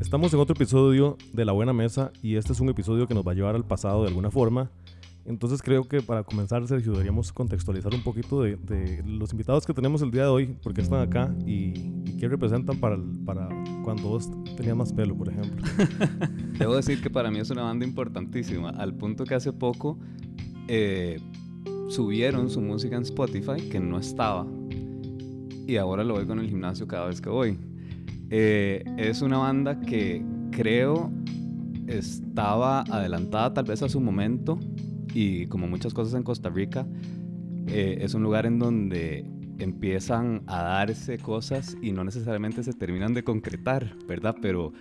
Estamos en otro episodio de La Buena Mesa y este es un episodio que nos va a llevar al pasado de alguna forma. Entonces creo que para comenzar, Sergio, deberíamos contextualizar un poquito de, los invitados que tenemos el día de hoy, porque están acá y, y qué representan para, el- para cuando vos tenías más pelo, por ejemplo. Debo decir que para mí es una banda importantísima, al punto que hace poco eh, subieron su música en Spotify, que no estaba, y ahora lo oigo en el gimnasio cada vez que voy. Eh, es una banda que creo estaba adelantada tal vez a su momento, y como muchas cosas en Costa Rica, eh, es un lugar en donde empiezan a darse cosas y no necesariamente se terminan de concretar, ¿verdad? Pero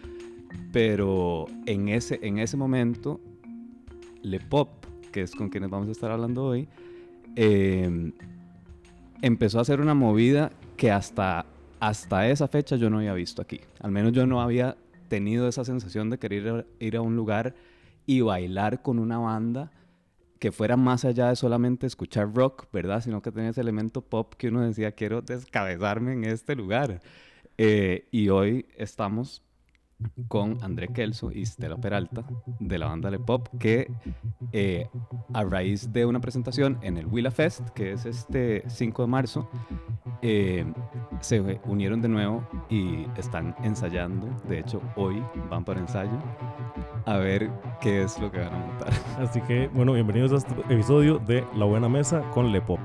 pero en ese, en ese momento, Le Pop, que es con quienes vamos a estar hablando hoy, eh, empezó a hacer una movida que hasta, hasta esa fecha yo no había visto aquí. Al menos yo no había tenido esa sensación de querer ir a, un lugar y bailar con una banda que fuera más allá de solamente escuchar rock, ¿verdad? Sino que tenía ese elemento pop que uno decía, quiero descabezarme en este lugar. Eh, y hoy estamos con André Kelso y Stella Peralta de la banda Le Pop, que eh, a raíz de una presentación en el Willa Fest, que es este 5 de marzo, eh, se unieron de nuevo y están ensayando. De hecho, hoy van para ensayo a ver qué es lo que van a montar. Así que, bueno, bienvenidos a este episodio de La Buena Mesa con Le Pop.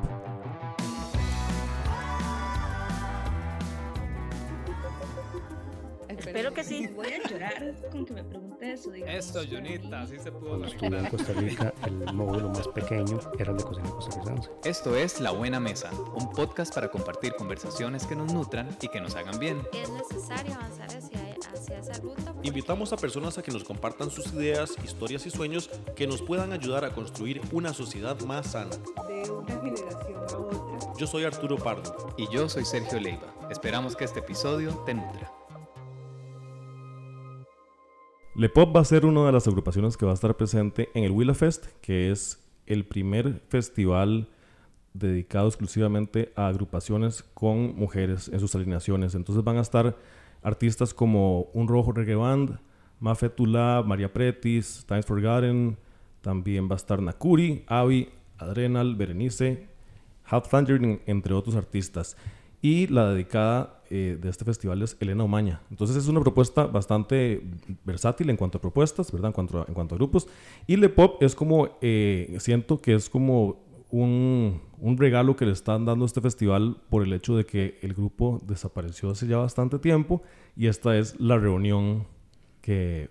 Esto es La Buena Mesa, un podcast para compartir conversaciones que nos nutran y que nos hagan bien. Es necesario avanzar hacia, hacia esa ruta. porque Invitamos a personas a que nos compartan sus ideas, historias y sueños que nos puedan ayudar a construir una sociedad más sana. de una generación a otra. Yo soy Arturo Pardo. Y yo soy Sergio Leiva. Esperamos que este episodio te nutra. Le Pop va a ser una de las agrupaciones que va a estar presente en el Willa Fest, que es el primer festival dedicado exclusivamente a agrupaciones con mujeres en sus alineaciones. Entonces van a estar artistas como Un Rojo Reggae Band, Mafe Tula, María Pretis, Times Forgotten, también va a estar Nakuri, Avi, Adrenal, Berenice, Half Tangerine, entre otros artistas. Y la dedicada eh, de este festival es Elena Omaña. Entonces es una propuesta bastante versátil en cuanto a propuestas, ¿verdad? En cuanto a, en cuanto a grupos. Y Le Pop es como, eh, siento que es como un, un regalo que le están dando a este festival por el hecho de que el grupo desapareció hace ya bastante tiempo y esta es la reunión que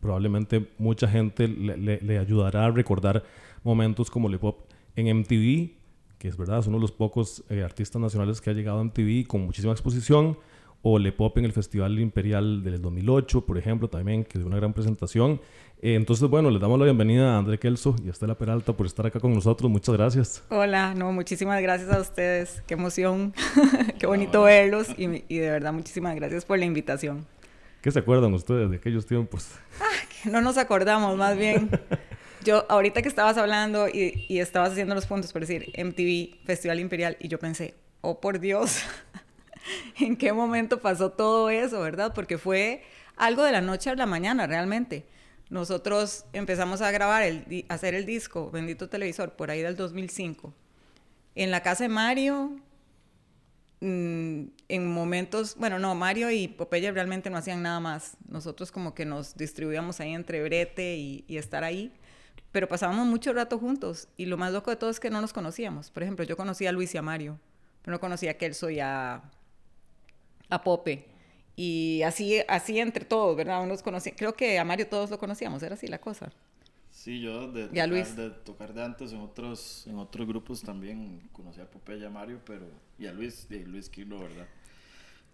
probablemente mucha gente le, ayudará a recordar momentos como Le Pop en MTV, que es verdad, es uno de los pocos eh, artistas nacionales que ha llegado a MTV con muchísima exposición, o Le Pop en el Festival Imperial del 2008, por ejemplo, también, que dio una gran presentación. Eh, entonces, bueno, les damos la bienvenida a André Kelso y a Estela Peralta por estar acá con nosotros. Muchas gracias. Hola, no, muchísimas gracias a ustedes. Qué emoción, qué bonito verlos y, y de verdad muchísimas gracias por la invitación. ¿Qué se acuerdan ustedes de aquellos tiempos? No nos acordamos, más bien. Yo, ahorita que estabas hablando y, y estabas haciendo los puntos, por decir, MTV, Festival Imperial, y yo pensé, oh por Dios, ¿en qué momento pasó todo eso, verdad? Porque fue algo de la noche a la mañana, realmente. Nosotros empezamos a grabar, el, a hacer el disco, Bendito Televisor, por ahí del 2005. En la casa de Mario, mm, en momentos, bueno, no, Mario y Popeye realmente no hacían nada más. Nosotros como que nos distribuíamos ahí entre brete y, y estar ahí, pero pasábamos mucho rato juntos y lo más loco de todo es que no nos conocíamos. Por ejemplo, yo conocía a Luis y a Mario, pero no conocía a Kelso y a, a Pope. Y así, así entre todos, ¿verdad? Unos conocía, creo que a Mario todos lo conocíamos, era así la cosa. Sí, yo de, ¿Y a tocar, Luis? de tocar de antes en otros, en otros grupos también conocí a Popeye y a Mario, pero, y a Luis, y Luis Kilo, ¿verdad?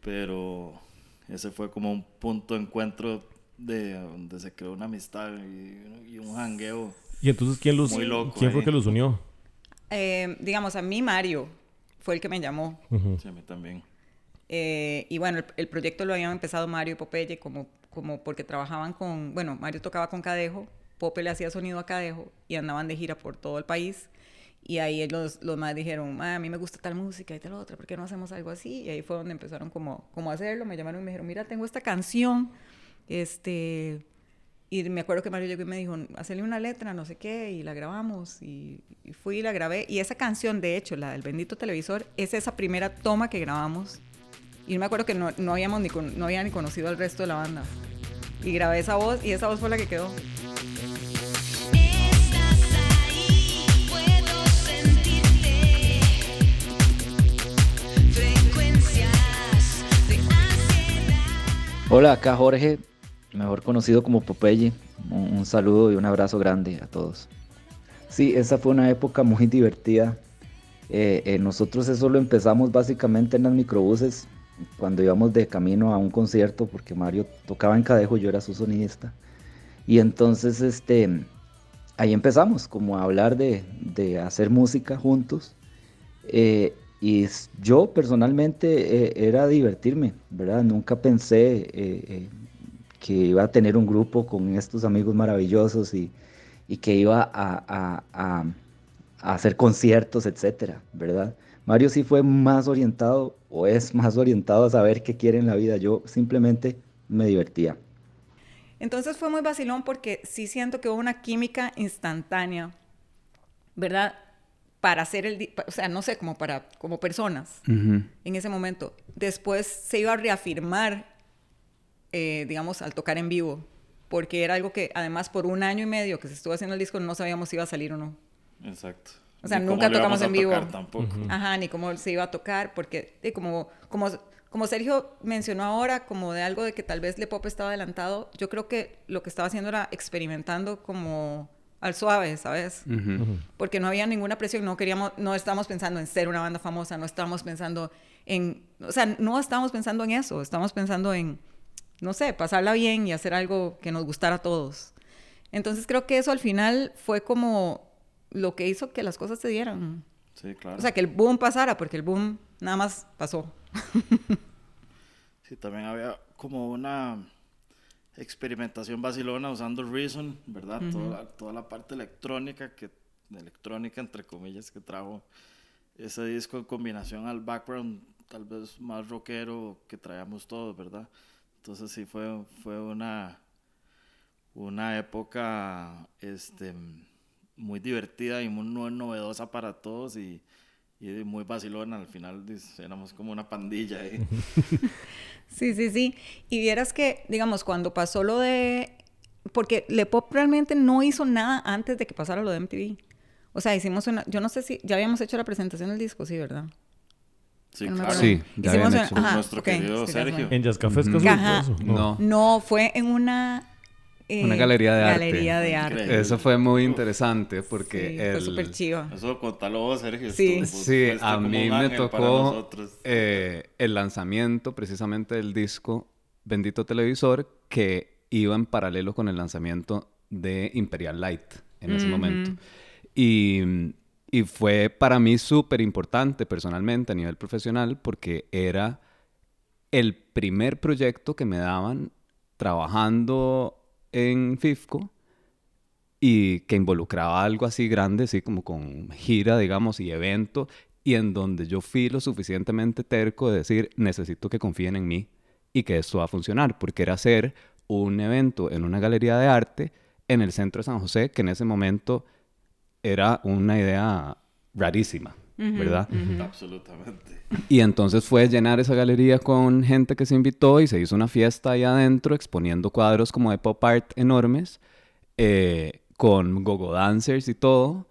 Pero ese fue como un punto de encuentro de donde se creó una amistad y, y un jangueo. Y entonces, ¿quién, los, Muy loco ¿quién fue que los unió? Eh, digamos, a mí Mario fue el que me llamó. Sí, a mí también. Eh, y bueno, el, el proyecto lo habían empezado Mario y Popeye como, como porque trabajaban con, bueno, Mario tocaba con Cadejo, Pope le hacía sonido a Cadejo y andaban de gira por todo el país. Y ahí los, los más dijeron, "Ma, a mí me gusta tal música y tal otra, ¿por qué no hacemos algo así? Y ahí fue donde empezaron como, como a hacerlo, me llamaron y me dijeron, mira, tengo esta canción Este, y me acuerdo que Mario llegó y me dijo, hacerle una letra, no sé qué, y la grabamos. Y, y fui y la grabé. Y esa canción, de hecho, la del bendito televisor, es esa primera toma que grabamos. Y me acuerdo que no, no habíamos ni, con- no había ni conocido al resto de la banda. Y grabé esa voz y esa voz fue la que quedó. Hola, acá Jorge, mejor conocido como Popeye. Un, un saludo y un abrazo grande a todos. Sí, esa fue una época muy divertida. Eh, eh, nosotros eso lo empezamos básicamente en las microbuses, cuando íbamos de camino a un concierto, porque Mario tocaba en Cadejo, yo era su sonidista. Y entonces, este, ahí empezamos, como a hablar de, de hacer música juntos. Eh, y yo personalmente eh, era divertirme, ¿verdad? Nunca pensé eh, eh, que iba a tener un grupo con estos amigos maravillosos y, y que iba a, a- a- a hacer conciertos, etcétera, ¿verdad? Mario sí fue más orientado o es más orientado a saber qué quiere en la vida. Yo simplemente me divertía. Entonces fue muy vacilón porque sí siento que hubo una química instantánea, ¿verdad? Para hacer el, o sea, no sé, como para, como personas en ese momento. Después se iba a reafirmar, eh, digamos, al tocar en vivo, porque era algo que además por un año y medio que se estuvo haciendo el disco no sabíamos si iba a salir o no. Exacto. O sea, Ni nunca tocamos en vivo. tocar Tampoco. Ajá, ni cómo se iba a tocar, porque como, como, como Sergio mencionó ahora, como de algo de que tal vez Le Pop estaba adelantado, yo creo que lo que estaba haciendo era experimentando como al suave, ¿sabes? Ujú. Porque no había ninguna presión, no queríamos, no estábamos pensando en ser una banda famosa, no estábamos pensando en, o sea, no estábamos pensando en eso, estábamos pensando en, no sé, pasarla bien y hacer algo que nos gustara a todos. Entonces creo que eso al final fue como lo que hizo que las cosas se dieran. Sí, claro. O sea, que el boom pasara, porque el boom nada más pasó. Sí, también había como una experimentación vacilona usando Reason, ¿verdad? toda, la, toda la parte electrónica, que, electrónica entre comillas, que trajo ese disco en combinación al background tal vez más rockero que traíamos todos, ¿verdad? Entonces sí fue, fue una, una época este, muy divertida y muy no- novedosa para todos y, y muy vacilona. Al final éramos como una pandilla ahí. Sí, sí, sí. Y vieras que, digamos, cuando pasó lo de... Porque Le Pop realmente no hizo nada antes de que pasara lo de MTV. O sea, hicimos una... Yo no sé si... Ya habíamos hecho la presentación del disco, sí, ¿verdad? Sí, claro. Sí, ya Hicimos una- hecho. ajá, Nuestro querido sí, Sergio. En Jazz Café es Ajá. eso. No. No, fue en una... eh, Una galería de arte. Galería de arte. Increíble. Eso fue muy interesante porque Sí, fue el- súper chiva. Eso contalo vos, Sergio. Sí. estuvo- Sí, fuiste a mí me tocó eh, el lanzamiento precisamente del disco Bendito Televisor que iba en paralelo con el lanzamiento de Imperial Light en ese momento. Y, y fue para mí súper importante personalmente a nivel profesional porque era el primer proyecto que me daban trabajando en FIFCO y que involucraba algo así grande, así como con gira, digamos, y evento, y en donde yo fui lo suficientemente terco de decir, necesito que confíen en mí y que esto va a funcionar, porque era hacer un evento en una galería de arte en el centro de San José, que en ese momento era una idea rarísima, ¿verdad? Absolutamente. Y entonces fue llenar esa galería con gente que se invitó y se hizo una fiesta ahí adentro exponiendo cuadros como de pop art enormes, eh, con gogo dancers y todo.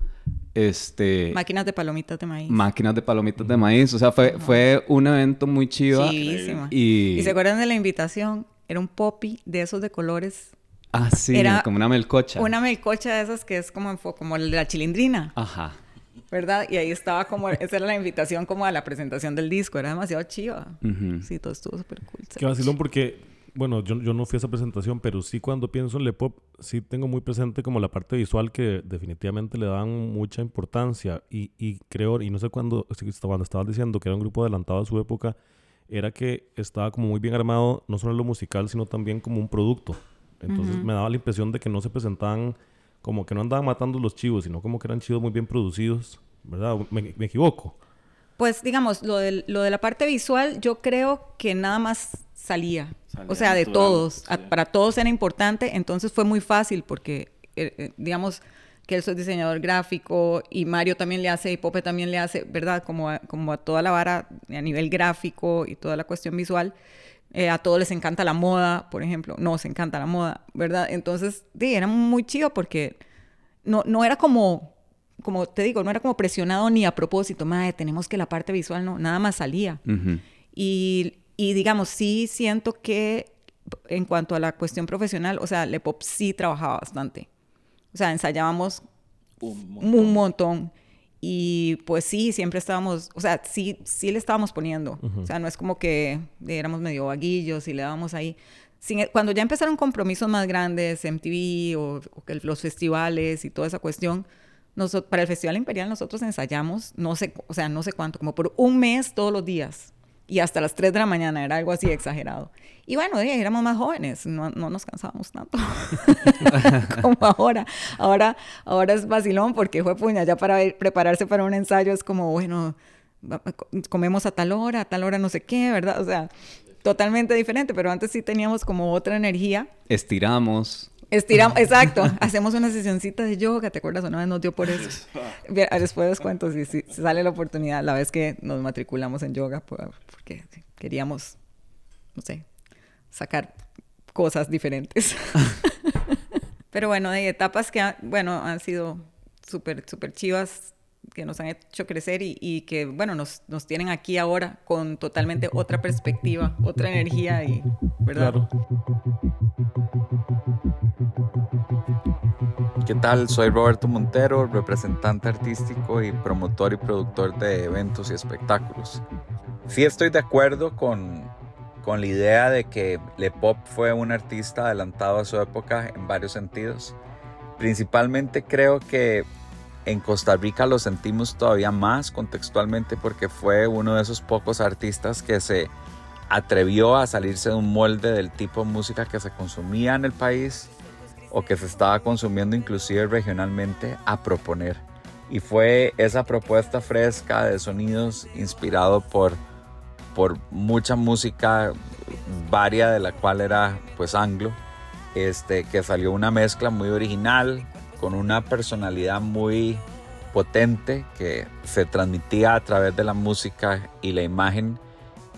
Este, Máquinas de palomitas de maíz. máquinas de palomitas de maíz. O sea, fue, fue un evento muy chiva. Chivísima. Y, ¿Y se acuerdan de la invitación? Era un poppy de esos de colores. Ah, sí, Era como una melcocha. Una melcocha de esas que es como, como el de la chilindrina, Ajá. ¿Verdad? Y ahí estaba como, esa era la invitación como a la presentación del disco, era demasiado chiva. Sí, todo estuvo súper cool. Qué vacilón porque, bueno, yo, yo no fui a esa presentación, pero sí cuando pienso en Le Pop, sí tengo muy presente como la parte visual que definitivamente le dan mucha importancia. Y, y creo, y no sé cuándo, cuando estabas diciendo que era un grupo adelantado a su época, era que estaba como muy bien armado, no solo en lo musical, sino también como un producto. Entonces me daba la impresión de que no se presentaban, como que no andaban matando los chivos, sino como que eran chivos muy bien producidos, ¿verdad? ¿Me, me equivoco? Pues digamos, lo, del- lo de la parte visual, yo creo que nada más salía. O sea, de todos. A- para todos era importante, entonces fue muy fácil porque, eh, eh, digamos, que él es diseñador gráfico y Mario también le hace y Pope también le hace, ¿verdad? Como a, como a toda la vara a nivel gráfico y toda la cuestión visual. Eh, a todos les encanta la moda, por ejemplo. Nos encanta la moda, ¿verdad? Entonces, sí, era muy chido porque no, no era como, como te digo, no era como presionado ni a propósito, madre, tenemos que la parte visual, no, nada más salía. Ujú. Y, y digamos, sí siento que en cuanto a la cuestión profesional, o sea, Lepop sí trabajaba bastante. O sea, ensayábamos Un un montón. Y pues sí, siempre estábamos, o sea, sí, sí le estábamos poniendo. O sea, no es como que éramos medio vaguillos y le dábamos ahí. Sin- e, cuando ya empezaron compromisos más grandes, MTV o, o que los festivales y toda esa cuestión, noso- para el Festival Imperial nosotros ensayamos, no sé, o sea, no sé cuánto, como por un mes todos los días. Y hasta las 3 de la mañana, era algo así exagerado. Y bueno, eh, éramos más jóvenes, no, no nos cansábamos tanto como ahora. Ahora, ahora es vacilón porque fue puña, ya para ir- prepararse para un ensayo es como, bueno, comemos a tal hora, a tal hora no sé qué, ¿verdad? O sea, totalmente diferente, pero antes sí teníamos como otra energía. Estiramos. Estiramos, exacto, hacemos una sesioncita de yoga, ¿te acuerdas? Una vez nos dio por eso. Después les cuento si, si- sale la oportunidad, la vez que nos matriculamos en yoga, por- porque queríamos, no sé, sacar cosas diferentes. Pero bueno, de etapas que, ha- bueno, han sido súper, súper chivas, que nos han hecho crecer y, y que, bueno, nos, nos tienen aquí ahora con totalmente otra perspectiva, otra energía y, ¿verdad? Claro. ¿Qué tal? Soy Roberto Montero, representante artístico y promotor y productor de eventos y espectáculos. Sí estoy de acuerdo con, con la idea de que Le Pop fue un artista adelantado a su época en varios sentidos. Principalmente creo que en Costa Rica lo sentimos todavía más contextualmente porque fue uno de esos pocos artistas que se atrevió a salirse de un molde del tipo de música que se consumía en el país o que se estaba consumiendo inclusive regionalmente a proponer. Y fue esa propuesta fresca de sonidos inspirado por, por mucha música varia de la cual era pues anglo, este, que salió una mezcla muy original, con una personalidad muy potente que se transmitía a través de la música y la imagen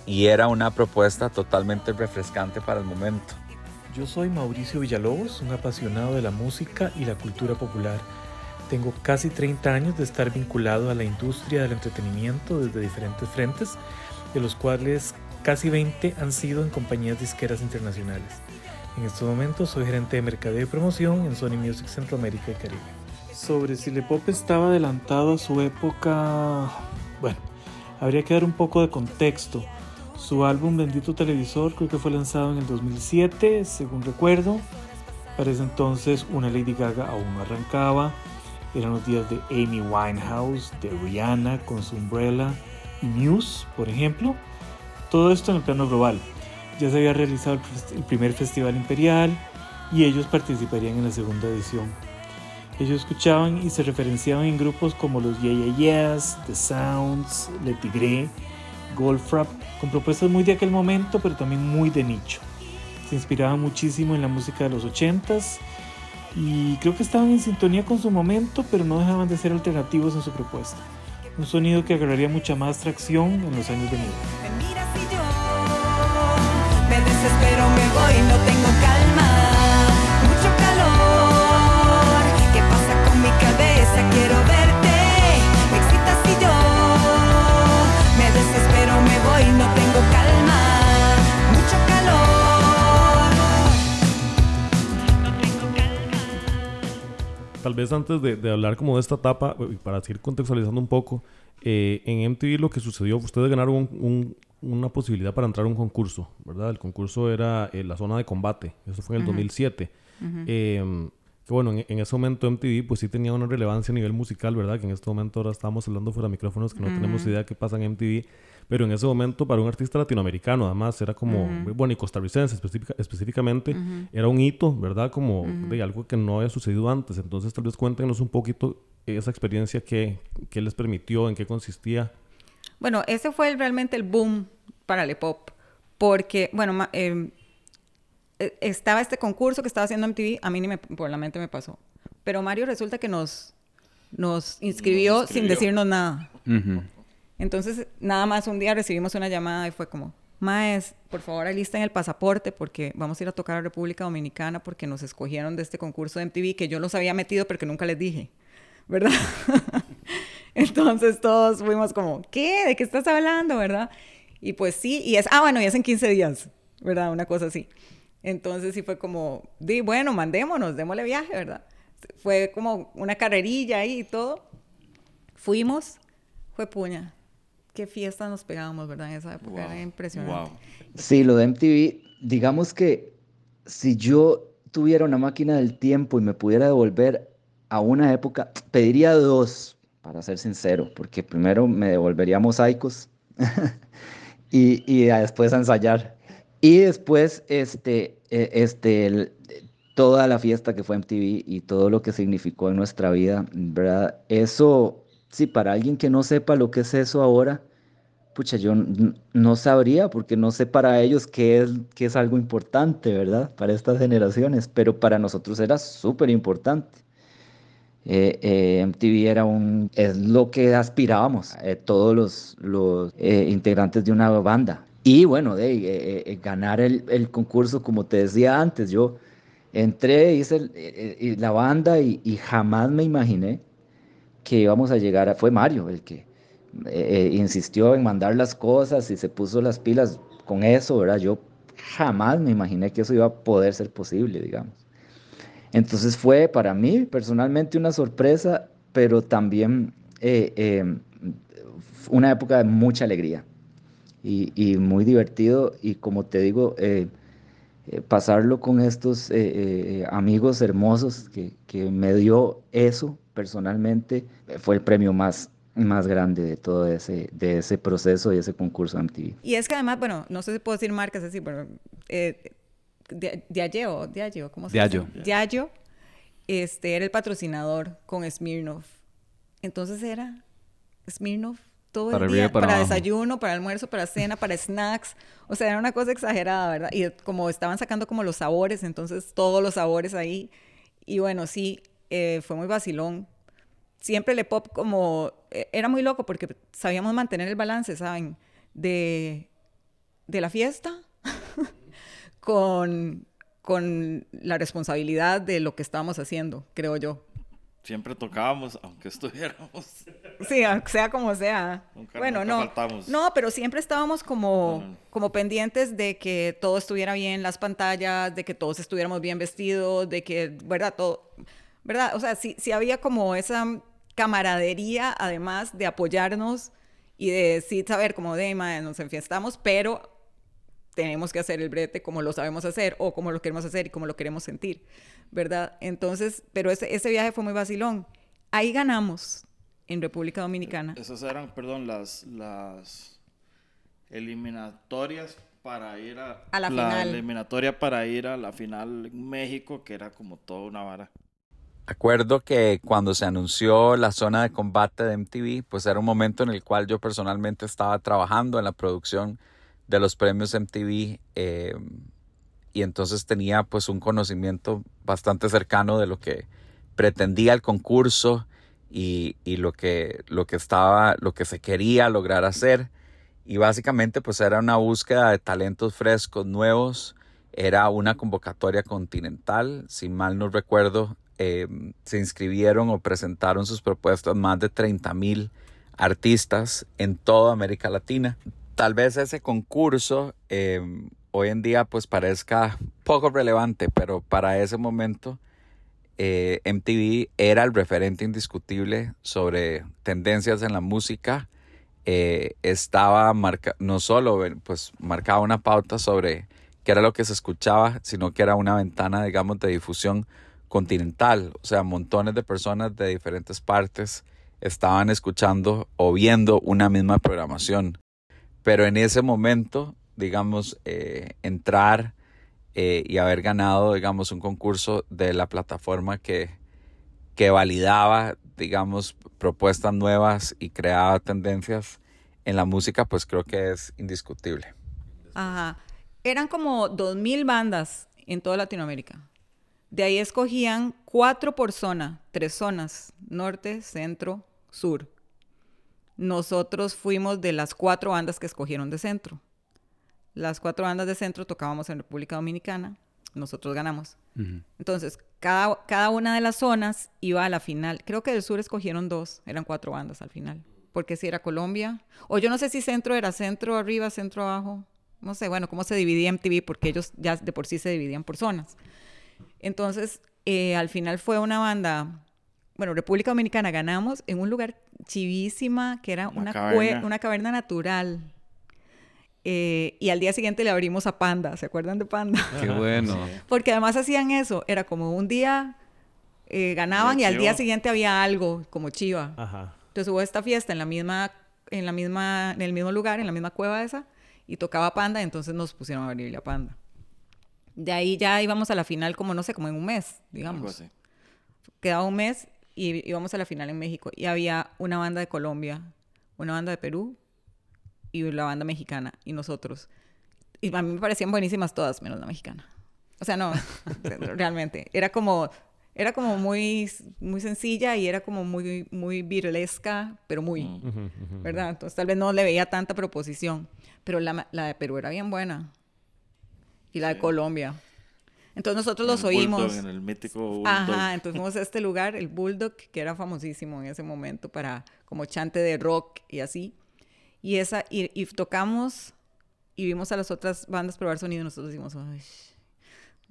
y era una propuesta totalmente refrescante para el momento. Yo soy Mauricio Villalobos, un apasionado de la música y la cultura popular. Tengo casi 30 años de estar vinculado a la industria del entretenimiento desde diferentes frentes, de los cuales casi 20 han sido en compañías disqueras internacionales. En estos momentos soy gerente de mercadeo y promoción en Sony Music Centroamérica y Caribe. Sobre si Le Pop estaba adelantado a su época, bueno, habría que dar un poco de contexto. Su álbum Bendito Televisor creo que fue lanzado en el 2007, según recuerdo. Para ese entonces una Lady Gaga aún no arrancaba. Eran los días de Amy Winehouse, de Rihanna con su Umbrella y Muse, por ejemplo. Todo esto en el plano global. Ya se había realizado el primer Festival Imperial y ellos participarían en la segunda edición. Ellos escuchaban y se referenciaban en grupos como los Yeah Yeah Yeahs, The Sounds, Le Tigre, Goldfrapp, con propuestas muy de aquel momento, pero también muy de nicho. Se inspiraban muchísimo en la música de los 80s y creo que estaban en sintonía con su momento, pero no dejaban de ser alternativos en su propuesta. Un sonido que agarraría mucha más tracción en los años venideros. Desespero, me voy, no tengo calma. Mucho calor. ¿Qué pasa con mi cabeza? Quiero verte. Me excitas y yo. Me desespero, me voy, no tengo calma. Mucho calor. Tal vez antes de, de hablar como de esta etapa, para seguir contextualizando un poco, eh, en MTV lo que sucedió, ustedes ganaron un- un- una posibilidad para entrar a un concurso, ¿verdad? El concurso era eh, la zona de combate, eso fue en el Ujú. 2007. Ujú. Eh, que bueno, en, en ese momento MTV pues sí tenía una relevancia a nivel musical, ¿verdad? Que en este momento ahora estamos hablando fuera de micrófonos que no tenemos Ujú. idea qué pasa en MTV, pero en ese momento para un artista latinoamericano además era como, Ujú. bueno, y costarricense específica- específicamente, Ujú. era un hito, ¿verdad? Como de algo que no había sucedido antes. Entonces tal vez cuéntenos un poquito esa experiencia que, que les permitió, en qué consistía. Bueno, ese fue el- realmente el boom para el pop, porque, bueno, ma- eh, eh, estaba este concurso que estaba haciendo MTV, a mí ni me, por la mente me pasó. Pero Mario resulta que nos, nos inscribió, Nos sin decirnos nada. Entonces, nada más un día recibimos una llamada y fue como, Maes, por favor alisten el pasaporte porque vamos a ir a tocar a República Dominicana porque nos escogieron de este concurso de MTV que yo los había metido pero que nunca les dije, ¿verdad? Entonces todos fuimos como, ¿qué? ¿De qué estás hablando, verdad? Y pues sí, y es, ah, bueno, y es en 15 días, ¿verdad? Una cosa así. Entonces sí fue como, di, bueno, mandémonos, démosle viaje, ¿verdad? Fue como una carrerilla ahí y todo. Fuimos, fue puña. Qué fiesta nos pegábamos, ¿verdad? En esa época era impresionante. Sí, lo de MTV, digamos que si yo tuviera una máquina del tiempo y me pudiera devolver a una época, pediría dos, para ser sincero, porque primero me devolvería a mosaicos y, y después ensayar. Y después, este, eh, este, toda la fiesta que fue MTV y todo lo que significó en nuestra vida, ¿verdad? Eso, sí, para alguien que no sepa lo que es eso ahora, pucha, yo no sabría, porque no sé para ellos qué es, qué es algo importante, ¿verdad? Para estas generaciones, pero para nosotros era súper importante. Eh, eh, MTV era un, es lo que aspirábamos, eh, todos los, los eh, integrantes de una banda. Y bueno, de, eh, ganar el, el concurso, como te decía antes, yo entré, hice la banda y, y jamás me imaginé que íbamos a llegar a... Fue Mario el que insistió en mandar las cosas y se puso las pilas con eso, ¿verdad? Yo jamás me imaginé que eso iba a poder ser posible, digamos. Entonces fue para mí personalmente una sorpresa, pero también eh, eh, una época de mucha alegría y, muy divertido y como te digo, eh, pasarlo con estos amigos hermosos que, que me dio eso personalmente fue el premio más, más grande de todo ese, de ese proceso y ese concurso MTV. Y es que además, bueno, no sé si puedo decir marcas así, pero eh, Diageo, Diageo, ¿cómo se Diageo. dice? Diageo, este, era el patrocinador con Smirnoff. Entonces era Smirnoff todo Para el arriba día, para para, desayuno, para almuerzo, para cena, para snacks. O sea, era una cosa exagerada, ¿verdad? Y como estaban sacando como los sabores, entonces todos los sabores ahí. Y bueno, sí, eh, fue muy vacilón. Siempre le pop como... eh, era muy loco porque sabíamos mantener el balance, ¿saben? De, de la fiesta con, con la responsabilidad de lo que estábamos haciendo, creo yo. Siempre tocábamos, aunque estuviéramos. Sí, sea como sea. Nunca- bueno, nunca no. faltamos. No, pero siempre estábamos como, como pendientes de que todo estuviera bien, las pantallas, de que todos estuviéramos bien vestidos, de que, ¿verdad? Todo, ¿verdad? O sea, sí, sí había como esa camaradería, además de apoyarnos y de sí saber como de, "Mae, nos enfiestamos, pero tenemos que hacer el brete como lo sabemos hacer o como lo queremos hacer y como lo queremos sentir, ¿verdad? Entonces, pero ese, ese viaje fue muy vacilón. Ahí ganamos en República Dominicana. Esas eran, perdón, las, las eliminatorias para ir a, A la final. eliminatoria para ir a la final en México, que era como toda una vara. Acuerdo que cuando se anunció la zona de combate de MTV, pues era un momento en el cual yo personalmente estaba trabajando en la producción de los premios MTV eh, y entonces tenía pues un conocimiento bastante cercano de lo que pretendía el concurso y, y lo que lo que estaba lo que se quería lograr hacer. Y básicamente pues era una búsqueda de talentos frescos nuevos. Era una convocatoria continental. Si mal no recuerdo eh, se inscribieron o presentaron sus propuestas más de 30 mil artistas en toda América Latina tal vez ese concurso eh, hoy en día pues parezca poco relevante pero para ese momento eh, MTV era el referente indiscutible sobre tendencias en la música. Eh, estaba no solo eh, pues marcaba una pauta sobre qué era lo que se escuchaba, sino que era una ventana, digamos, de difusión continental. O sea, montones de personas de diferentes partes estaban escuchando o viendo una misma programación. Pero en ese momento, digamos, eh, entrar eh, y haber ganado, digamos, un concurso de la plataforma que, que validaba, digamos, propuestas nuevas y creaba tendencias en la música, pues creo que es indiscutible. Ajá. Eran como 2.000 bandas en toda Latinoamérica. De ahí escogían cuatro por zona, tres zonas, norte, centro, sur. Nosotros fuimos de las cuatro bandas que escogieron de centro. Las cuatro bandas de centro tocábamos en República Dominicana, nosotros ganamos. Entonces, cada, cada una de las zonas iba a la final. Creo que del sur escogieron dos, eran cuatro bandas al final. Porque si era Colombia, o yo no sé si centro era centro arriba, centro abajo. No sé, bueno, cómo se dividía MTV, porque ellos ya de por sí se dividían por zonas. Entonces, eh, al final fue una banda, bueno, República Dominicana ganamos en un lugar chivísima, que era una, caverna. una caverna natural. Eh, y al día siguiente le abrimos a Panda, ¿se acuerdan de Panda? Qué bueno. Porque además hacían eso, era como un día eh, ganaban y al día siguiente había algo, como chiva. Ajá. Entonces hubo esta fiesta en la misma, en la misma, en el mismo lugar, en la misma cueva esa, y tocaba Panda, entonces nos pusieron a abrirle a Panda. De ahí ya íbamos a la final como, no sé, como en un mes, Algo digamos. así. Quedaba un mes y íbamos a la final en México. Y había una banda de Colombia, una banda de Perú y la banda mexicana y nosotros. Y a mí me parecían buenísimas todas, menos la mexicana. O sea, no, realmente. Era como, era como muy, muy sencilla y era como muy, muy virlesca, pero muy, Mm. ¿verdad? Entonces tal vez no le veía tanta proposición. Pero la, la de Perú era bien buena. Y la de Colombia. Entonces nosotros En los el Bulldog, oímos. en el mítico Bulldog. Ajá, entonces fuimos a este lugar, el Bulldog, que era famosísimo en ese momento para como chante de rock y así. Y esa, y, y tocamos y vimos a las otras bandas probar sonido y nosotros decimos, ay,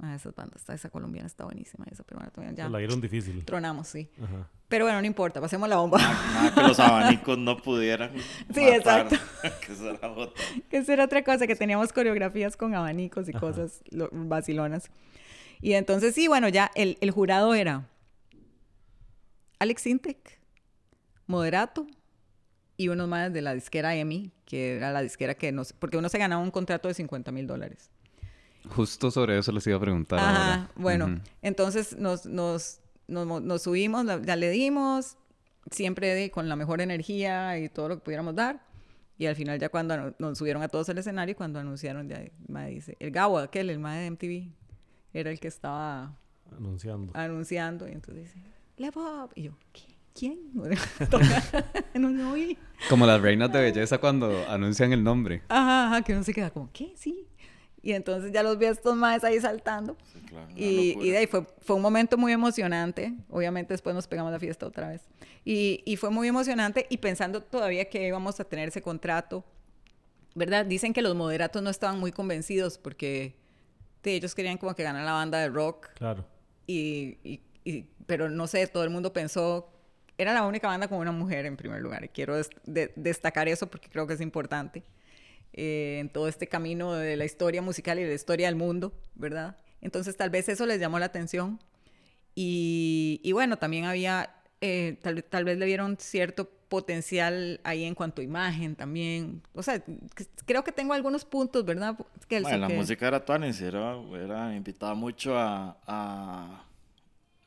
ah, esas bandas, está- esa colombiana está buenísima, esa peruana también, ya. La dieron difícil. Tronamos, sí. Ajá. Pero bueno, no importa, pasemos la bomba. Nada que los abanicos no pudieran. Sí, matar, exacto. que esa era otra. Esa era otra cosa, que teníamos coreografías con abanicos y cosas lo- vacilonas. Y entonces, sí, bueno, ya el, el jurado era Alex Intec, Moderato y unos más de la disquera EMI, que era la disquera que nos... Porque uno se ganaba un contrato de 50 mil dólares. Justo sobre eso les iba a preguntar Ajá, ahora. bueno, Ujú. entonces nos, nos, nos, nos subimos, la- ya le dimos, siempre de- con la mejor energía y todo lo que pudiéramos dar. Y al final ya cuando nos subieron a todos al escenario, cuando anunciaron, ya el mae dice, el Gabo, aquel, el mae de MTV, era el que estaba Anunciando. anunciando. Y entonces dice, Le Bob. Y yo, ¿qué? ¿Quién? no, no oí. Como las reinas de belleza cuando anuncian el nombre. Ajá, ajá, que uno se queda como, ¿qué? Sí. Y entonces ya los vi a estos maes ahí saltando. y, y de ahí fue, fue un momento muy emocionante. Obviamente después nos pegamos la fiesta otra vez. Y, y fue muy emocionante y pensando todavía que íbamos a tener ese contrato, ¿verdad? Dicen que los moderatos no estaban muy convencidos porque de, ellos querían como que ganara la banda de rock. Claro. Y, y- y- pero no sé, todo el mundo pensó, era la única banda con una mujer en primer lugar. Y quiero des- de- destacar eso porque creo que es importante eh, en todo este camino de la historia musical y de la historia del mundo, ¿verdad? Entonces tal vez eso les llamó la atención. Y, y bueno, también había, eh, tal, tal vez le vieron cierto potencial ahí en cuanto a imagen también. O sea, que- creo que tengo algunos puntos, ¿verdad? Que Bueno, la que- música era Tuanis, era, era invitaba mucho a, a,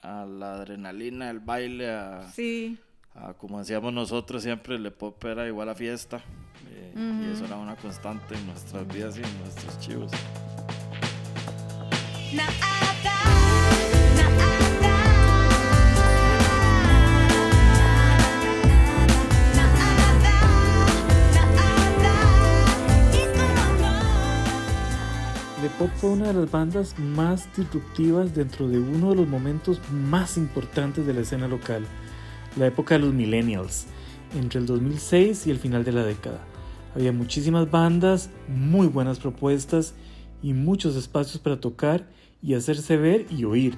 a la adrenalina, el baile, a, Sí. a como decíamos nosotros siempre, el pop era igual a fiesta. Eh, Y eso era una constante en nuestras vidas y en nuestros chivos. The Pop fue una de las bandas más disruptivas dentro de uno de los momentos más importantes de la escena local, la época de los millennials, entre el 2006 y el final de la década. Había muchísimas bandas, muy buenas propuestas y muchos espacios para tocar y hacerse ver y oír.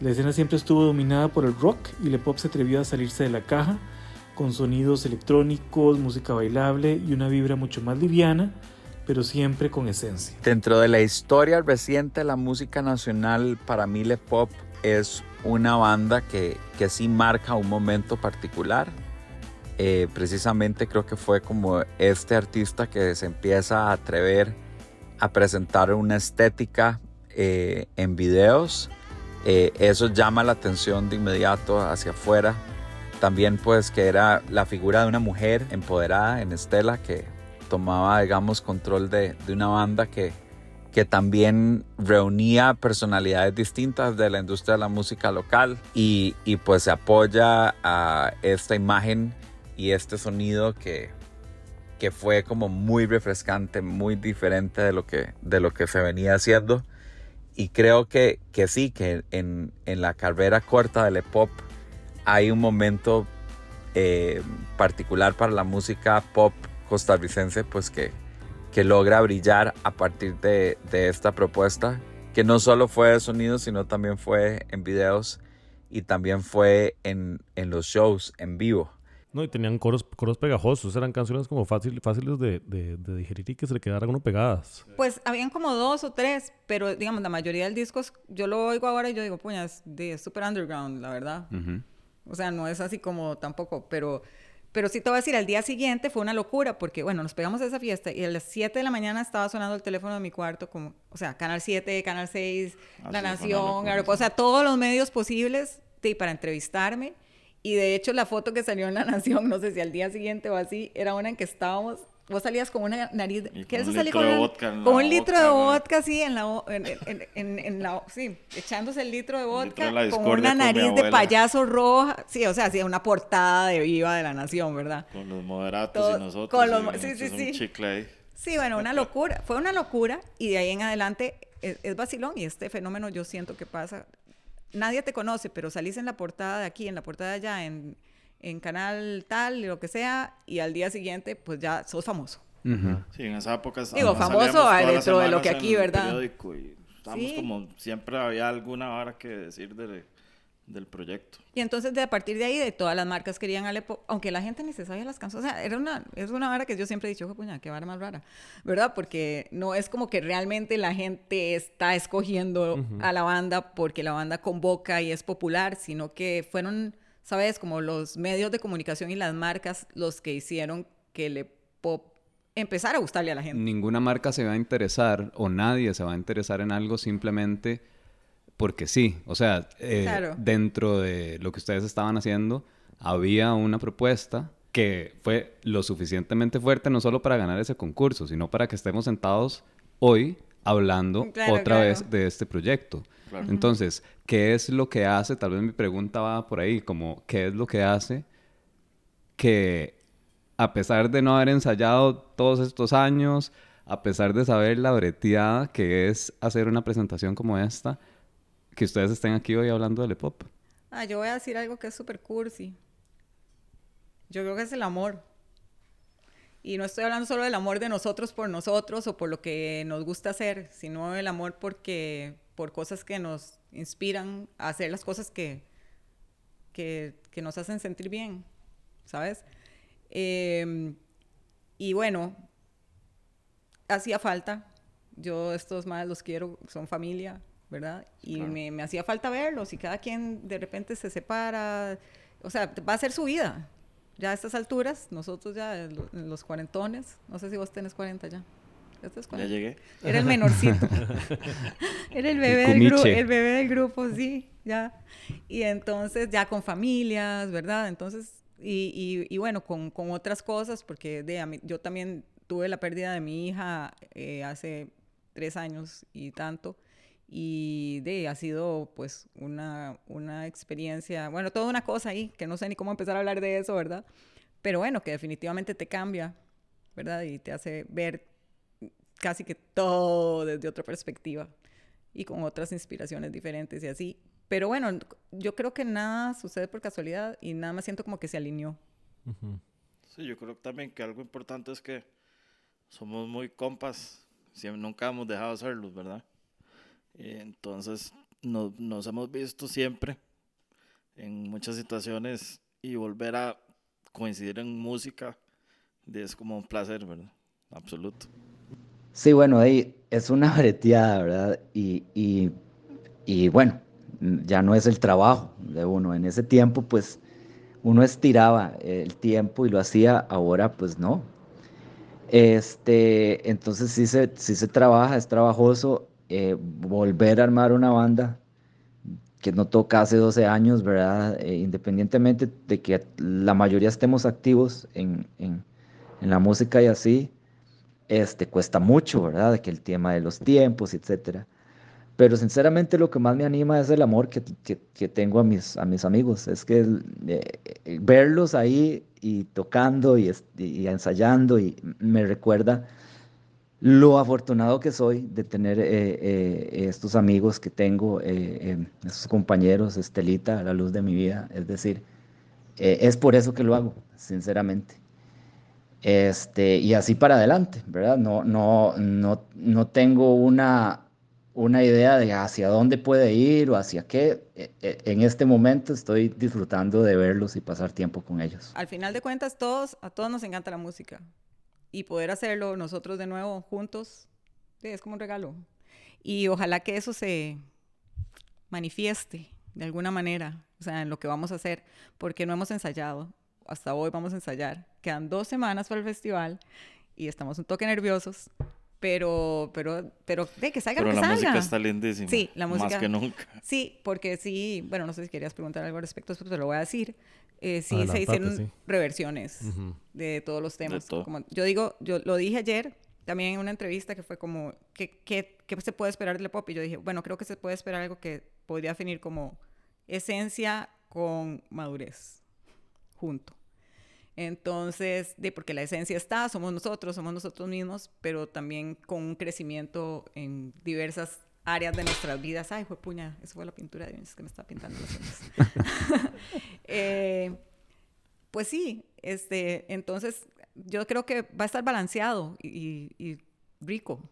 La escena siempre estuvo dominada por el rock y el pop se atrevió a salirse de la caja con sonidos electrónicos, música bailable y una vibra mucho más liviana, pero siempre con esencia. Dentro de la historia reciente la música nacional, para mí Le Pop es una banda que, que sí marca un momento particular. Eh, precisamente creo que fue como este artista que se empieza a atrever a presentar una estética eh, en videos. Eh, eso llama la atención de inmediato hacia afuera. También pues que era la figura de una mujer empoderada en Estela que tomaba, digamos, control de, de una banda que, que también reunía personalidades distintas de la industria de la música local y, y pues se apoya a esta imagen y este sonido que, que fue como muy refrescante, muy diferente de lo que, de lo que se venía haciendo. Y creo que, que sí, que en, en la carrera corta del pop hay un momento eh, particular para la música pop costarricense, pues que, que logra brillar a partir de, de, esta propuesta, que no solo fue de sonido, sino también fue en videos y también fue en, en los shows en vivo. No, y tenían coros, coros pegajosos, eran canciones como fácil, fáciles de, de, de, digerir y que se le quedaran uno pegadas. Pues habían como dos o tres, pero digamos, la mayoría del disco, yo lo oigo ahora y yo digo, puña, es de super underground, la verdad. Uh -huh. O sea, no es así como tampoco, pero, pero sí te voy a decir, al día siguiente fue una locura, porque bueno, nos pegamos a esa fiesta y a las 7 de la mañana estaba sonando el teléfono de mi cuarto, como, o sea, Canal 7, Canal 6, ah, La sí, Nación, o sea, todos los medios posibles sí, para entrevistarme. Y de hecho la foto que salió en La Nación, no sé si al día siguiente o así, era una en que estábamos, vos salías con una nariz, ¿qué eso salí con, un, con un litro de vodka, así, en la, en, en, en, en, la, sí, echándose el litro de vodka, litro de con una nariz con de payaso roja, sí, o sea, hacía una portada de Viva de La Nación, ¿verdad? Con los moderatos Todo, y nosotros. Con los, sí, sí, sí. Chicle ahí. Sí, bueno, una locura, fue una locura y de ahí en adelante es, es vacilón y este fenómeno yo siento que pasa nadie te conoce, pero salís en la portada de aquí, en la portada de allá, en, en canal tal, lo que sea, y al día siguiente, pues ya sos famoso. Uh -huh. Sí, en esa época Digo, famoso dentro de lo que aquí, ¿verdad? Y estamos sí. como, siempre había alguna hora que decir de, del proyecto. Y entonces, de, a partir de ahí, de todas las marcas querían Alepo, aunque la gente ni se sabía las canciones, o sea, era una, es una vara que yo siempre he dicho, puña, qué vara más rara, ¿verdad? Porque no es como que realmente la gente está escogiendo uh -huh. a la banda porque la banda convoca y es popular, sino que fueron, ¿sabes? Como los medios de comunicación y las marcas los que hicieron que el pop empezara a gustarle a la gente. Ninguna marca se va a interesar o nadie se va a interesar en algo simplemente porque sí, o sea, eh, claro. dentro de lo que ustedes estaban haciendo, había una propuesta que fue lo suficientemente fuerte no solo para ganar ese concurso, sino para que estemos sentados hoy hablando claro, otra claro. vez de este proyecto. Entonces, ¿qué es lo que hace? Tal vez mi pregunta va por ahí, como, ¿qué es lo que hace que a pesar de no haber ensayado todos estos años, a pesar de saber la breteada que es hacer una presentación como esta, que ustedes estén aquí hoy hablando del pop. Ah, yo voy a decir algo que es súper cursi. Yo creo que es el amor. Y no estoy hablando solo del amor de nosotros por nosotros o por lo que nos gusta hacer, sino el amor porque, por cosas que nos inspiran a hacer las cosas que, que, que nos hacen sentir bien, ¿sabes? Eh, y bueno, hacía falta. Yo estos más los quiero, son familia, ¿verdad? Y claro. me, me, hacía falta verlos y cada quien de repente se separa, o sea, va a ser su vida. Ya a estas alturas, nosotros ya, los cuarentones, no sé si vos tenés 40 ya. ¿Ya, ya llegué. Era el menorcito. Era el bebé, del grupo, el bebé del grupo, sí, ya. Y entonces ya con familias, ¿verdad? Entonces, y, y, y bueno, con, con, otras cosas, porque de, mí, yo también tuve la pérdida de mi hija eh, hace tres años y tanto y de, ha sido pues una, una experiencia, bueno, toda una cosa ahí, que no sé ni cómo empezar a hablar de eso, ¿verdad? Pero bueno, que definitivamente te cambia, ¿verdad? Y te hace ver casi que todo desde otra perspectiva y con otras inspiraciones diferentes y así. Pero bueno, yo creo que nada sucede por casualidad y nada más siento como que se alineó. Uh -huh. Sí, yo creo también que algo importante es que somos muy compas, siempre, nunca hemos dejado de serlos, ¿verdad? Entonces nos, nos hemos visto siempre en muchas situaciones y volver a coincidir en música es como un placer, ¿verdad? Absoluto. Sí, bueno, ahí es una breteada, ¿verdad? Y, y, y, bueno, ya no es el trabajo de uno. En ese tiempo, pues, uno estiraba el tiempo y lo hacía, ahora, pues no. Este, entonces sí se, sí se trabaja, es trabajoso eh, volver a armar una banda que no toca hace 12 años, ¿verdad? Eh, independientemente de que la mayoría estemos activos en, en, en, la música y así, este, cuesta mucho, ¿verdad? Que el tema de los tiempos, etcétera. Pero sinceramente lo que más me anima es el amor que, que, que tengo a mis, a mis amigos. Es que eh, verlos ahí y tocando y, y, ensayando y me recuerda lo afortunado que soy de tener eh, eh, estos amigos que tengo, estos compañeros, Estelita, la luz de mi vida. Es decir, es por eso que lo hago, sinceramente. Este, y así para adelante, ¿verdad? No, no, no, no tengo una, una idea de hacia dónde puede ir o hacia qué. E, e, en este momento estoy disfrutando de verlos y pasar tiempo con ellos. Al final de cuentas, todos, a todos nos encanta la música. Y poder hacerlo nosotros de nuevo juntos es como un regalo. Y ojalá que eso se manifieste de alguna manera, o sea, en lo que vamos a hacer, porque no hemos ensayado. Hasta hoy vamos a ensayar. Quedan dos semanas para el festival y estamos un toque nerviosos, pero, pero, pero, de que salga pero lo que la salga. música está lindísima. Sí, la música. Más que nunca. Sí, porque sí, bueno, no sé si querías preguntar algo al respecto, pero te lo voy a decir. Eh, sí, Adelantate, se hicieron sí. reversiones Ujú. de todos los temas. todo. Como, yo digo, yo lo dije ayer también en una entrevista que fue como, ¿qué, qué, qué se puede esperar del pop? Y yo dije, bueno, creo que se puede esperar algo que podría definir como esencia con madurez, junto. Entonces, de, porque la esencia está, somos nosotros, somos nosotros mismos, pero también con un crecimiento en diversas áreas de nuestras vidas. Ay, fue puña, eso fue la pintura de Vinicius que me está pintando las uñas. Eh, pues sí, este, entonces yo creo que va a estar balanceado y, y rico.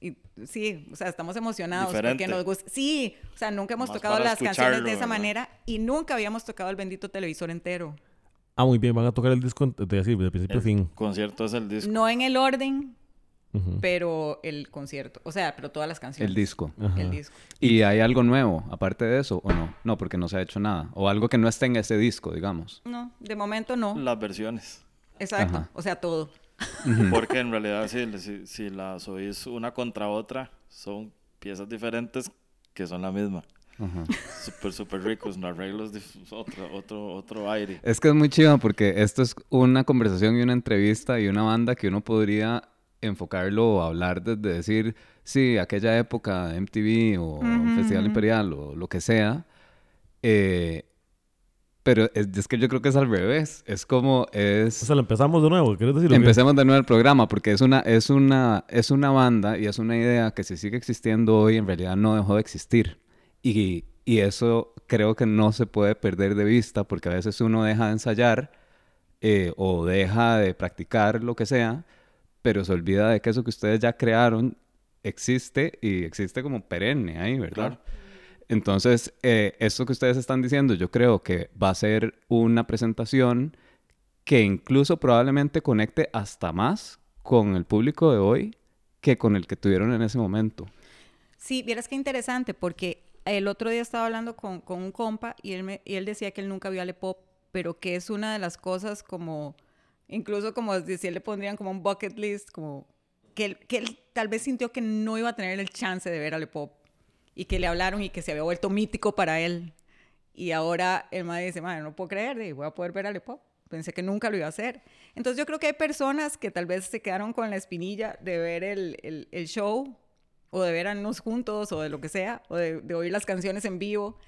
Y sí, o sea, estamos emocionados Diferente. porque nos gusta. Sí, o sea, nunca hemos Más tocado las canciones de esa ¿verdad? manera y nunca habíamos tocado el bendito televisor entero. Ah, muy bien, van a tocar el disco de, así, de principio a fin. concierto es el disco. No en el orden, pero el concierto. O sea, pero todas las canciones. El disco. Ajá. El disco. ¿Y hay algo nuevo aparte de eso o no? No, porque no se ha hecho nada. O algo que no esté en ese disco, digamos. No, de momento no. Las versiones. Exacto. Ajá. O sea, todo. Porque en realidad si, si, si las oís una contra otra, son piezas diferentes que son la misma. Ajá. Súper, súper ricos, no arreglos, dif- otro, otro, otro aire. Es que es muy chido porque esto es una conversación y una entrevista y una banda que uno podría enfocarlo o hablar desde decir, sí, aquella época de MTV o Ujú, Festival. Imperial o lo que sea. eh, pero es, es que yo creo que es al revés. Es como es... O sea, lo empezamos de nuevo, ¿quieres decir? Empecemos de nuevo el programa porque es una, es, una, es una banda y es una idea que si sigue existiendo hoy en realidad no dejó de existir. Y, y eso creo que no se puede perder de vista porque a veces uno deja de ensayar eh, o deja de practicar lo que sea, pero se olvida de que eso que ustedes ya crearon existe y existe como perenne ahí, ¿verdad? Claro. Entonces, eh, esto que ustedes están diciendo, yo creo que va a ser una presentación que incluso probablemente conecte hasta más con el público de hoy que con el que tuvieron en ese momento. Sí, vieras qué interesante, porque el otro día estaba hablando con, con un compa y él, me, y él decía que él nunca vio a Pop, pero que es una de las cosas como, incluso como si él le pondrían como un bucket list, como que él, que él tal vez sintió que no iba a tener el chance de ver a Pop y que le hablaron y que se había vuelto mítico para él. Y ahora el madre dice, madre, no puedo creer, de, voy a poder ver a Pop. Pensé que nunca lo iba a hacer. Entonces yo creo que hay personas que tal vez se quedaron con la espinilla de ver el, el show o de vernos juntos o de lo que sea, o de, oír las canciones en vivo,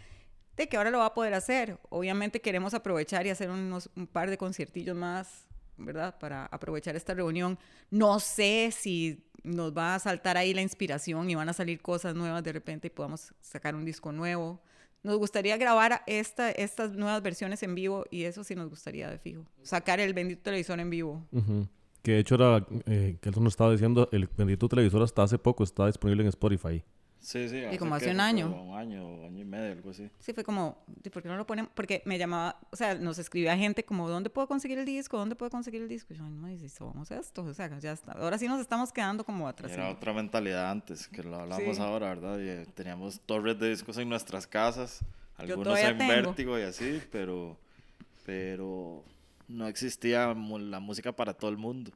de que ahora lo va a poder hacer. Obviamente queremos aprovechar y hacer unos, un par de conciertillos más, ¿verdad? Para aprovechar esta reunión. No sé si nos va a saltar ahí la inspiración y van a salir cosas nuevas de repente y podamos sacar un disco nuevo. Nos gustaría grabar esta, estas nuevas versiones en vivo y eso sí nos gustaría de fijo. Sacar el bendito televisor en vivo. Uh. Que de hecho era, eh, que él nos estaba diciendo, el bendito televisor hasta hace poco está disponible en Spotify. Sí, sí. Y como hace un año. Un año, año y medio, algo así. Sí, fue como, ¿por qué no lo ponen? Porque me llamaba, o sea, nos escribía gente como, ¿dónde puedo conseguir el disco? ¿Dónde puedo conseguir el disco? Y yo, no, y si somos esto, o sea, ya está. Ahora sí nos estamos quedando como atrás. Era otra mentalidad antes, que lo hablamos sí. ahora, ¿verdad? Y, eh, teníamos torres de discos en nuestras casas, algunos en tengo. vértigo y así, pero, pero no existía la música para todo el mundo.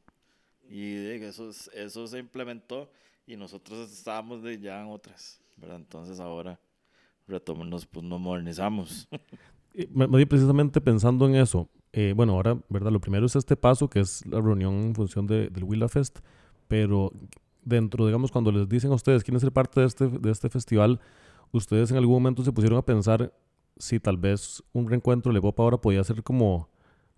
Y eso, eso se implementó y nosotros estábamos de ya en otras, ¿verdad? Entonces ahora retomamos, pues nos modernizamos. Me, me precisamente pensando en eso, eh, bueno, ahora, ¿verdad? Lo primero es este paso, que es la reunión en función de, del Willa Fest, pero dentro, digamos, cuando les dicen a ustedes quieren ser parte de este, de este festival, ustedes en algún momento se pusieron a pensar si tal vez un reencuentro de pop ahora podía ser como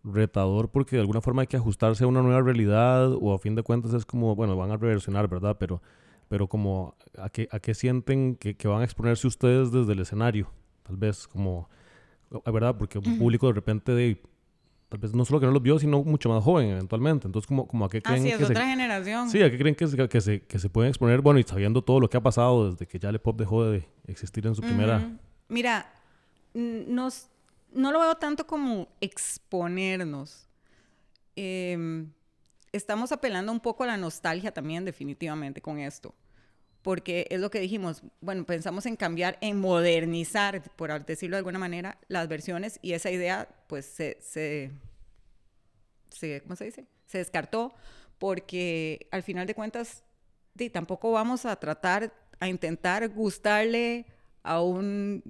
retador porque de alguna forma hay que ajustarse a una nueva realidad o a fin de cuentas es como, bueno, van a reversionar, ¿verdad? Pero, pero como a qué, a qué sienten que, que van a exponerse ustedes desde el escenario, tal vez como, ¿verdad? Porque un público de repente de tal vez no solo que no los vio, sino mucho más joven eventualmente. Entonces, como, como a qué creen Así es, que otra se, generación. Sí, a qué creen que se, que, se, que se pueden exponer, bueno, y sabiendo todo lo que ha pasado desde que ya el pop dejó de existir en su primera... Mira, nos, no lo veo tanto como exponernos. Em, estamos apelando un poco a la nostalgia también, definitivamente, con esto. Porque es lo que dijimos, bueno, pensamos en cambiar, en modernizar, por decirlo de alguna manera, las versiones y esa idea, pues, se, se, se- ¿cómo se dice? Se descartó porque al final de cuentas, di, tampoco vamos a tratar, a intentar gustarle a un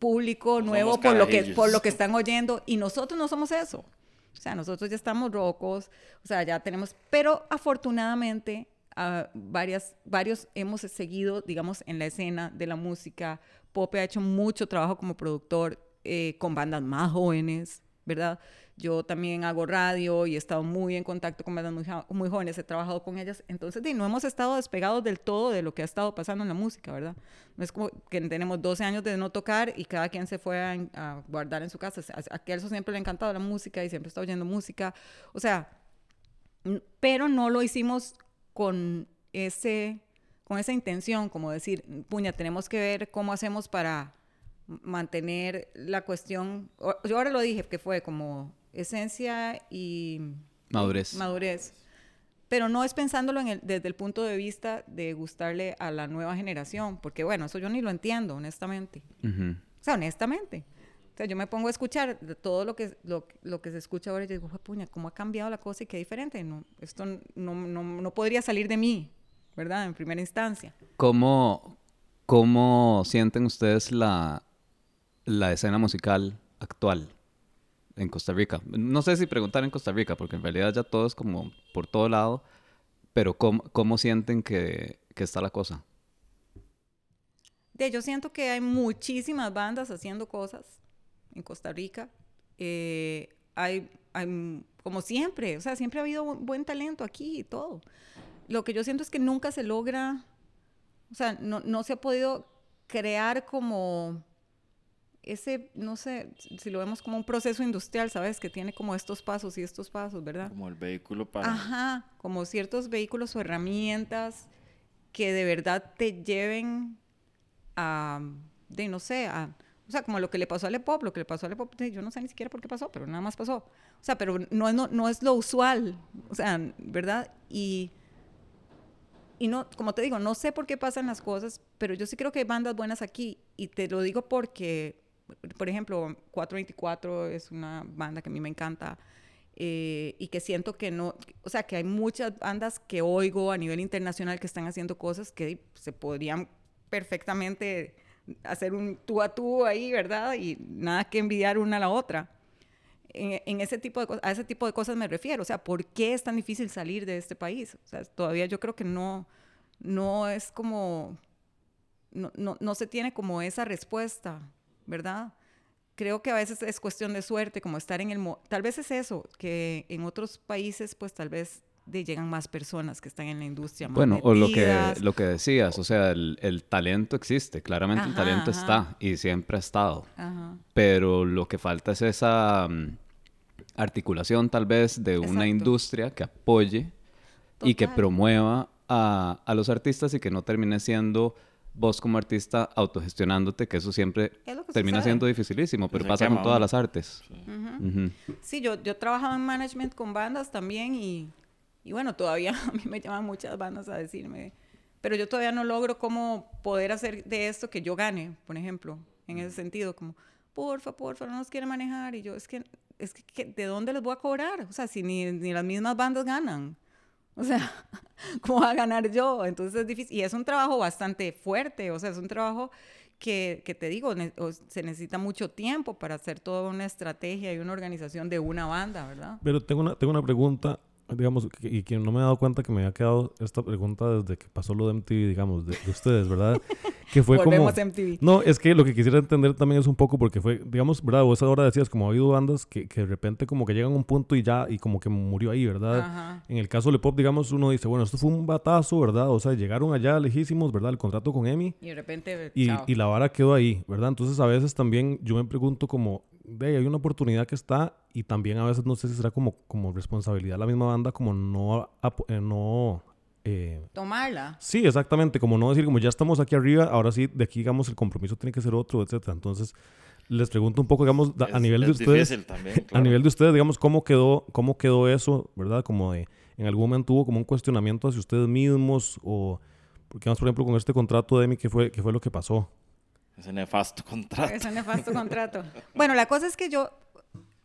público No nuevo por lo, que, por lo que están oyendo y nosotros no somos eso. O sea, nosotros ya estamos rocos, o sea, ya tenemos, pero afortunadamente ah, varias, varios hemos seguido, digamos, en la escena de la música. Pope ha hecho mucho trabajo como productor eh, con bandas más jóvenes, ¿verdad? Yo también hago radio y he estado muy en contacto con bandas muy, muy jóvenes, he trabajado con ellas. Entonces, di, no hemos estado despegados del todo de lo que ha estado pasando en la música, ¿verdad? No es como que tenemos 12 años de no tocar y cada quien se fue a, a guardar en su casa. A, a Kelso siempre le ha encantado la música y siempre está oyendo música. O sea, pero no lo hicimos con ese con esa intención, como decir, puña, tenemos que ver cómo hacemos para mantener la cuestión. Yo ahora lo dije, que fue como esencia y Madurez. madurez. Pero no es pensándolo en el- desde el punto de vista de gustarle a la nueva generación, porque bueno, eso yo ni lo entiendo, honestamente. Ujú. O sea, honestamente. O sea, yo me pongo a escuchar todo lo que, lo, lo que se escucha ahora y yo digo, "Jue puña, ¿cómo ha cambiado la cosa y qué diferente? No, esto no, no, no podría salir de mí, ¿verdad? En primera instancia. ¿Cómo, cómo sienten ustedes la, la escena musical actual en Costa Rica? No sé si preguntar en Costa Rica, porque en realidad ya todo es como por todo lado, pero ¿cómo, cómo sienten que, que está la cosa? De, yo siento que hay muchísimas bandas haciendo cosas en Costa Rica. Eh, hay, como siempre, o sea, siempre ha habido bu- buen talento aquí y todo. Lo que yo siento es que nunca se logra, o sea, no, no se ha podido crear como ese, no sé, si lo vemos como un proceso industrial, ¿sabes? Que tiene como estos pasos y estos pasos, ¿verdad? Como el vehículo para... Ajá, como ciertos vehículos o herramientas que de verdad te lleven a, de no sé, a, o sea, como lo que le pasó a Lepop, lo que le pasó a Lepop, yo no sé ni siquiera por qué pasó, pero nada más pasó. O sea, pero no, es- no, no es lo usual, o sea, ¿verdad? Y, y no, como te digo, no sé por qué pasan las cosas, pero yo sí creo que hay bandas buenas aquí, y te lo digo porque, por ejemplo, 424 es una banda que a mí me encanta, eh, y que siento que no, o sea, que hay muchas bandas que oigo a nivel internacional que están haciendo cosas que se podrían perfectamente hacer un tú a tú ahí, ¿verdad? Y nada que envidiar una a la otra. En, en ese tipo de cosas, a ese tipo de cosas me refiero. O sea, ¿por qué es tan difícil salir de este país? O sea, todavía yo creo que no, no es como, no, no, no se tiene como esa respuesta, ¿verdad? Creo que a veces es cuestión de suerte, como estar en el... mo- Tal vez es eso, que en otros países, pues tal vez de llegan más personas que están en la industria. más Bueno, o lo que, metidas. lo que decías, o sea, el, el talento existe, claramente el Ajá, talento ajá. está y siempre ha estado, Ajá. pero lo que falta es esa mm, articulación tal vez de una Exacto. industria que apoye y que Total. promueva a, a los artistas y que no termine siendo vos como artista autogestionándote, que eso siempre que termina sucede. siendo dificilísimo, pero Se pasa con todas las artes. Ujú. Ujú. Sí, yo, yo trabajaba en management con bandas también y, y bueno, todavía a mí me llaman muchas bandas a decirme, pero yo todavía no logro cómo poder hacer de esto que yo gane, por ejemplo, en ese sentido, como, porfa, porfa, no nos quiere manejar y yo, es que, es que, que, ¿de dónde les voy a cobrar? O sea, si ni, ni las mismas bandas ganan. O sea, ¿cómo va a ganar yo? Entonces es difícil. Y es un trabajo bastante fuerte, o sea, es un trabajo que, que te digo, ne- se necesita mucho tiempo para hacer toda una estrategia y una organización de una banda, ¿verdad? Pero tengo una, tengo una pregunta, digamos, y que no me he dado cuenta que me había quedado esta pregunta desde que pasó lo de MTV, digamos, de, de ustedes, ¿verdad? Que fue como... A MTV. No, es que lo que quisiera entender también es un poco porque fue, digamos, ¿verdad? Vos ahora decías, como ha habido bandas que, que de repente como que llegan a un punto y ya, y como que murió ahí, ¿verdad? Ajá. En el caso de Pop, digamos, uno dice, bueno, esto fue un batazo, ¿verdad? O sea, llegaron allá lejísimos, ¿verdad? El contrato con EMI. Y de repente, Y, chao. y la vara quedó ahí, ¿verdad? Entonces a veces también yo me pregunto como, de ahí hay una oportunidad que está y también a veces no sé si será como, como responsabilidad de la misma banda como no... eh, no eh, Tomarla. sí, exactamente, como no decir como ya estamos aquí arriba, ahora sí, de aquí digamos el compromiso tiene que ser otro, etcétera. Entonces les pregunto un poco, digamos, a Es- nivel de es ustedes, difícil también, a nivel de ustedes, digamos, cómo quedó, cómo quedó eso, ¿verdad? Como de, en algún momento hubo como un cuestionamiento hacia ustedes mismos o, porque vamos, por ejemplo, con este contrato de EMI, ¿qué fue, qué fue lo que pasó? Ese nefasto contrato. Ese nefasto contrato. Bueno, la cosa es que yo,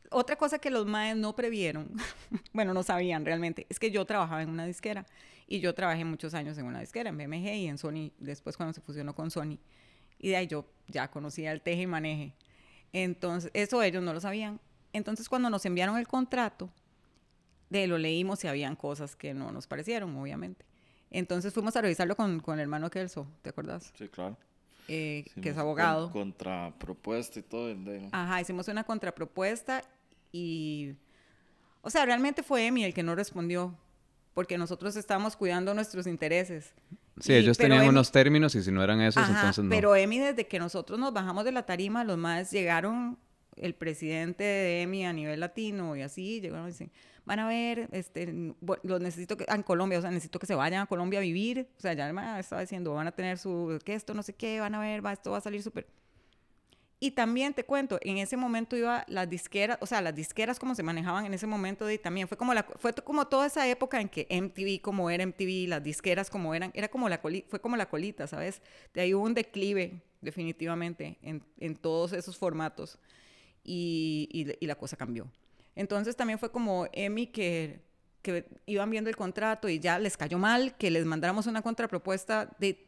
otra cosa que los maes no previeron, bueno, no sabían realmente, es que yo trabajaba en una disquera y yo trabajé muchos años en una disquera, en BMG y en Sony, después cuando se fusionó con Sony. Y de ahí yo ya conocía el teje y maneje. Entonces, eso ellos no lo sabían. Entonces, cuando nos enviaron el contrato, de lo leímos y habían cosas que no nos parecieron, obviamente. Entonces fuimos a revisarlo con, con el hermano Kelso, ¿te acuerdas? Sí, claro. Eh, que es abogado. con- contrapropuesta y todo. y de- Ajá, hicimos una contrapropuesta y, o sea, realmente fue Emi el que no respondió, porque nosotros estábamos cuidando nuestros intereses. Sí, Y- ellos tenían Emi- unos términos y si no eran esos, Ajá, entonces no. Pero Emi, desde que nosotros nos bajamos de la tarima, los más llegaron, el presidente de Emi a nivel latino y así, llegaron y dicen, van a ver, este, los necesito que, en Colombia, o sea, necesito que se vayan a Colombia a vivir. O sea, ya mae estaba diciendo, van a tener su, que esto, no sé qué, van a ver, va, esto va a salir súper. Y también te cuento, en ese momento iba las disqueras, o sea, las disqueras como se manejaban en ese momento y también fue como la fue como toda esa época en que MTV como era MTV, las disqueras como eran, era como la coli- fue como la colita, ¿sabes? De ahí hubo un declive definitivamente en, en todos esos formatos y, y- y la cosa cambió. Entonces también fue como Emi que que iban viendo el contrato y ya les cayó mal que les mandáramos una contrapropuesta de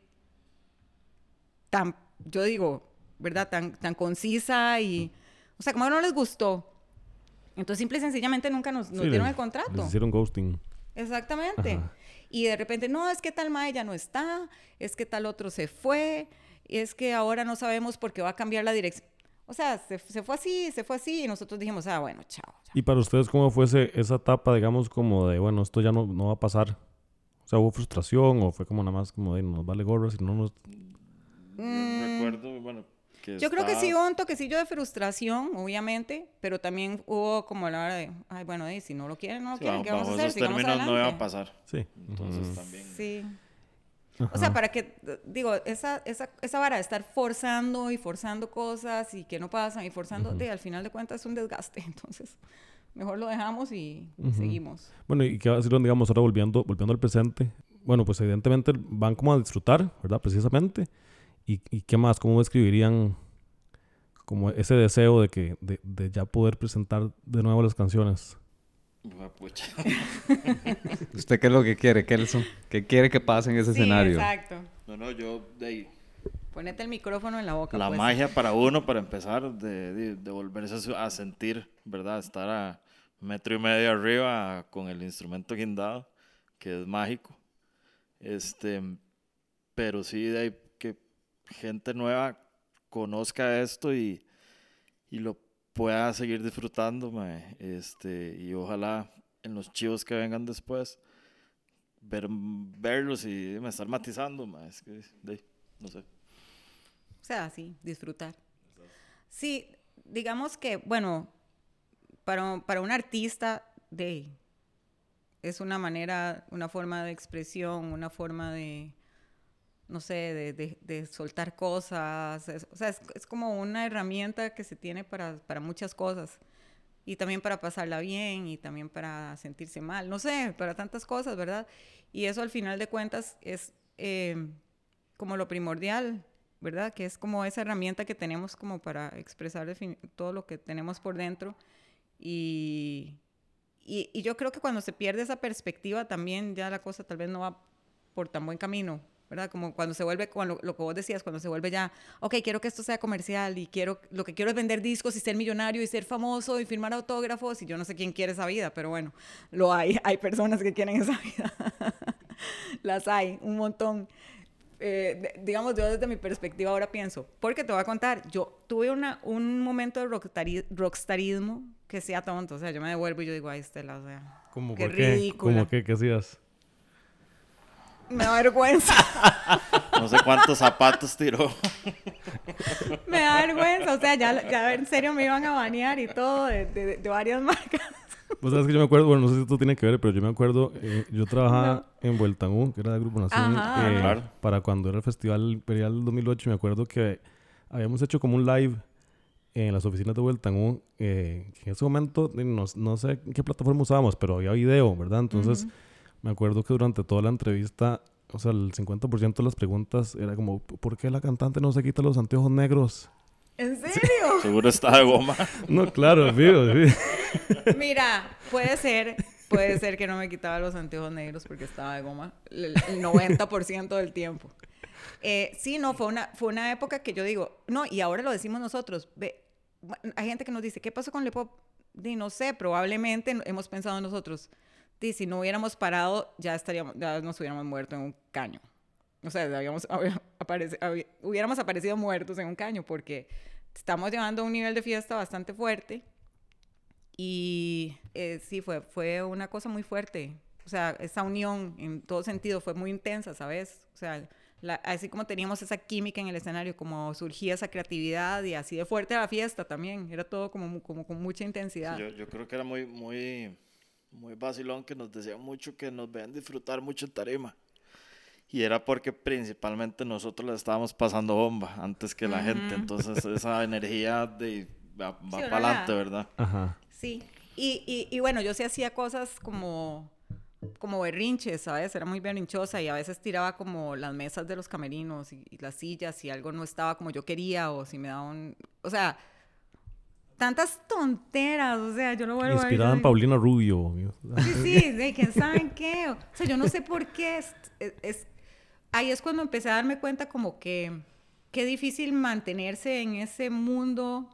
tan, yo digo, ¿verdad? Tan, tan concisa y, o sea, como no les gustó. Entonces, simple y sencillamente nunca nos, nos Sí, dieron les- el contrato. Les hicieron ghosting. Exactamente. Ajá. Y de repente, no, es que tal mae ya no está, es que tal otro se fue, es que ahora no sabemos por qué va a cambiar la dirección. O sea, se, se fue así, se fue así, y nosotros dijimos, ah, bueno, chao. ¿Y para ustedes cómo fue ese- esa etapa, digamos, como de, bueno, esto ya no, no va a pasar? O sea, ¿hubo frustración o fue como nada más como de, nos vale gorro si no nos... Mm, Recuerdo, bueno, que Yo creo que sí hubo un toquecillo de frustración, obviamente, pero también hubo como la hora de, ay, bueno, y si no lo quieren, no lo Sí, quieren, bajo, ¿qué vamos a hacer? esos términos no iba a adelante. pasar. Sí. Entonces Ujú. también. Sí. Ajá. O sea, para que, digo, esa, esa, esa vara de estar forzando y forzando cosas y que no pasan y forzando, de, al final de cuentas es un desgaste. Entonces, mejor lo dejamos y, seguimos. Bueno, ¿y qué va a decir, digamos, ahora volviendo, volviendo al presente? Bueno, pues evidentemente van como a disfrutar, ¿verdad? Precisamente. ¿Y, y qué más? ¿Cómo describirían como ese deseo de que de, de ya poder presentar de nuevo las canciones? ¿Usted qué es lo que quiere, Kelson? ¿Qué quiere que pase en ese Sí, escenario? exacto. No, no, yo de ahí, Ponete el micrófono en la boca. la pues. magia para uno, para empezar, de, de, de volverse a sentir, ¿verdad? Estar a metro y medio arriba con el instrumento guindado, que es mágico. Este, pero sí, de ahí que gente nueva conozca esto y, y lo pueda seguir disfrutando. Este, y ojalá en los chivos que vengan después, ver, verlos y me estar matizando, mae. No sé. O sea, sí, disfrutar. Sí, digamos que, bueno, para, para un artista, de, es una manera, una forma de expresión, una forma de, no sé, de, de- soltar cosas. es- o sea, es, es como una herramienta que se tiene para, para muchas cosas. Y también para pasarla bien y también para sentirse mal. No sé, para tantas cosas, ¿verdad? Y eso al final de cuentas es eh, como lo primordial, ¿verdad? Que es como esa herramienta que tenemos como para expresar todo lo que tenemos por dentro. Y, y yo creo que cuando se pierde esa perspectiva también ya la cosa tal vez no va por tan buen camino, ¿verdad? Como cuando se vuelve, cuando, lo que vos decías, cuando se vuelve ya, ok, quiero que esto sea comercial y quiero, lo que quiero es vender discos y ser millonario y ser famoso y firmar autógrafos y yo no sé quién quiere esa vida, pero bueno, lo hay, hay personas que quieren esa vida. Las hay, un montón. Eh, digamos, yo desde mi perspectiva ahora pienso, porque te voy a contar, yo tuve una, un momento de rockstari- rockstarismo que sea tonto, o sea, yo me devuelvo y yo digo, ay, Estela, o sea, ¿Cómo qué ridícula. ¿Cómo qué? ¿Qué hacías? Me da vergüenza. No sé cuántos zapatos tiró. Me da vergüenza, o sea, ya, ya en serio me iban a banear y todo de, de- de varias marcas. Pues sabes que yo me acuerdo, bueno, no sé si esto tiene que ver, pero yo me acuerdo, eh, yo trabajaba en Vueltangú, que era el Grupo Nación, Ajá. eh, Claro. para cuando era el Festival Imperial 2008. Me acuerdo que habíamos hecho como un live en las oficinas de Vueltangú, eh, que en ese momento no, no sé en qué plataforma usábamos, pero había video, ¿verdad? Entonces. Me acuerdo que durante toda la entrevista, o sea, el 50% de las preguntas era como, ¿por qué la cantante no se quita los anteojos negros? ¿En serio? Seguro está de goma. No, claro, sí. Mira, puede ser, puede ser que no me quitaba los anteojos negros porque estaba de goma el, el 90% del tiempo. Eh, sí, no, fue una, fue una época que yo digo, no, y ahora lo decimos nosotros. Ve, hay gente que nos dice, ¿qué pasó con Lepop? Di, no sé, probablemente hemos pensado nosotros, di, si no hubiéramos parado, ya estaríamos, ya nos hubiéramos muerto en un caño. O sea, habíamos, había- hubiéramos aparecido muertos en un caño porque estamos llevando un nivel de fiesta bastante fuerte y eh, sí, fue, fue una cosa muy fuerte. O sea, esa unión en todo sentido fue muy intensa, ¿sabes? O sea, la- así como teníamos esa química en el escenario, como surgía esa creatividad y así de fuerte la fiesta también. Era todo como, como con mucha intensidad. Yo, yo creo que era muy, muy, muy vacilón que nos decían mucho que nos vean disfrutar mucho en tarima. Y era porque principalmente nosotros la estábamos pasando bomba antes que la gente. Ujú. Entonces esa energía de, va, va Sí, para adelante, la- ¿verdad? Ajá. Sí, y, y, y bueno, yo sí hacía cosas como, como berrinches, ¿sabes? Era muy berrinchosa y a veces tiraba como las mesas de los camerinos y, y las sillas si algo no estaba como yo quería o si me daba un... O sea, tantas tonteras, o sea, yo no vuelvo a Inspirada en Paulina Rubio. amigo. Sí, sí, de que saben qué. O sea, yo no sé por qué. Es, es- es- ahí es cuando empecé a darme cuenta como que qué difícil mantenerse en ese mundo,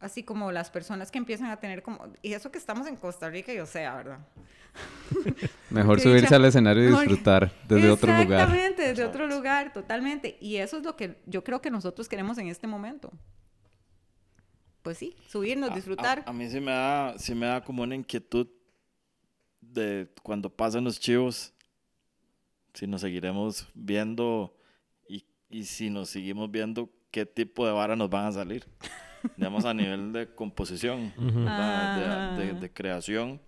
así como las personas que empiezan a tener como... Y eso que estamos en Costa Rica, yo sé, ¿verdad? Mejor subirse dicha. al escenario y disfrutar desde otro lugar. Exactamente, desde otro lugar, totalmente. Y eso es lo que yo creo que nosotros queremos en este momento. Pues sí, subirnos, A- disfrutar. A, a mí sí me, da, sí me da como una inquietud de cuando pasen los chivos, si nos seguiremos viendo y, y si nos seguimos viendo, qué tipo de vara nos van a salir. Digamos a nivel de composición, Ujú. ¿verdad? de, de- Ah. de creación,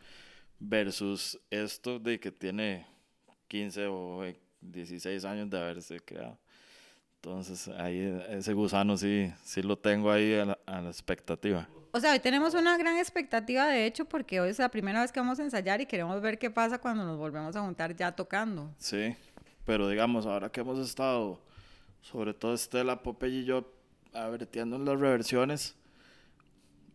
versus esto de que tiene 15 o eh, 16 años de haberse creado. Entonces, ahí eh, ese gusano sí, sí lo tengo ahí a la, a la expectativa. O sea, hoy tenemos una gran expectativa, de hecho, porque hoy es la primera vez que vamos a ensayar y queremos ver qué pasa cuando nos volvemos a juntar ya tocando. Sí, pero digamos, ahora que hemos estado, sobre todo Estela, Popeye y yo, avertiendo en las reversiones,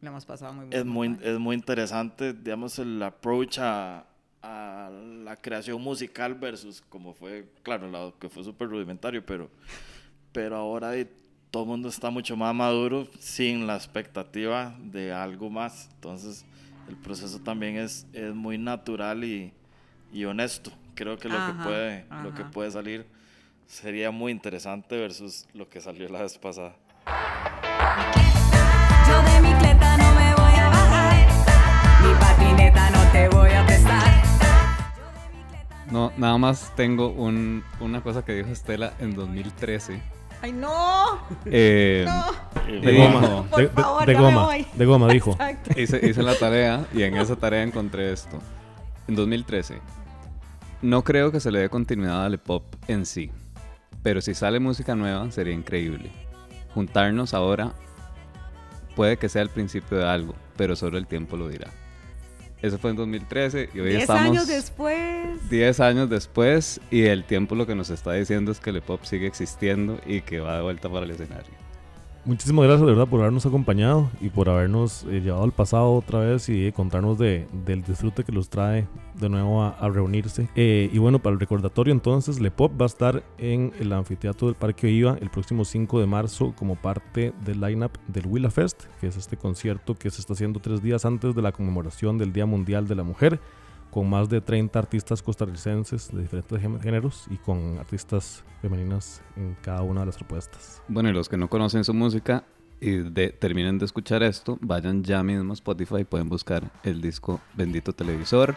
Le hemos pasado muy es bien. muy, es muy interesante, digamos, el approach a, a la creación musical versus como fue, claro, lo que fue súper rudimentario, pero, pero ahora todo el mundo está mucho más maduro sin la expectativa de algo más. Entonces, el proceso también es, es muy natural y, y honesto. Creo que lo que Ajá, puede lo que puede salir sería muy interesante versus lo que salió la vez pasada. Yo de mi cleta no me voy a bajar. Mi patineta no te voy a prestar. No, nada más tengo un- una cosa que dijo Estela en 2013. ¡Ay, no! Eh, No. De goma. Por De, de- favor, de ya me goma. voy. De goma, dijo. Exacto. hice, hice la tarea y en esa tarea encontré esto. En 2013. No creo que se le dé continuidad al pop en sí. Pero si sale música nueva sería increíble. Juntarnos ahora puede que sea el principio de algo, pero solo el tiempo lo dirá. Eso fue en 2013 y hoy Diez estamos... años después. 10 años después y el tiempo lo que nos está diciendo es que el pop sigue existiendo y que va de vuelta para el escenario. Muchísimas gracias de verdad por habernos acompañado y por habernos eh, llevado al pasado otra vez y eh, contarnos de, del disfrute que los trae de nuevo a, reunirse. Eh, y bueno, para el recordatorio entonces, Le Pop va a estar en el anfiteatro del Parque Oiva el próximo 5 de marzo como parte del lineup del Willa Fest, que es este concierto que se está haciendo tres días antes de la conmemoración del Día Mundial de la Mujer con más de 30 artistas costarricenses de diferentes gé- géneros y con artistas femeninas en cada una de las propuestas. Bueno, y los que no conocen su música y de- terminen de escuchar esto, vayan ya mismo a Spotify, pueden buscar el disco Bendito Televisor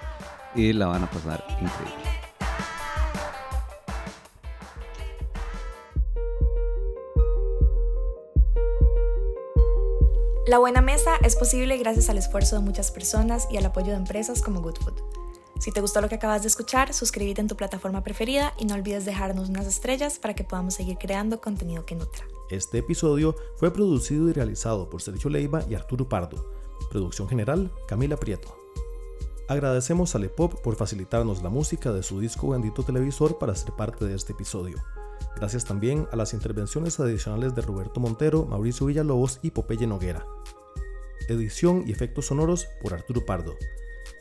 y la van a pasar increíble. La Buena Mesa es posible gracias al esfuerzo de muchas personas y al apoyo de empresas como Good Food. Si te gustó lo que acabas de escuchar, suscríbete en tu plataforma preferida y no olvides dejarnos unas estrellas para que podamos seguir creando contenido que nutra. Este episodio fue producido y realizado por Sergio Leiva y Arturo Pardo. Producción general, Camila Prieto. Agradecemos a Lepop por facilitarnos la música de su disco Bendito Televisor para ser parte de este episodio. Gracias también a las intervenciones adicionales de Roberto Montero, Mauricio Villalobos y Popeye Noguera. Edición y efectos sonoros por Arturo Pardo.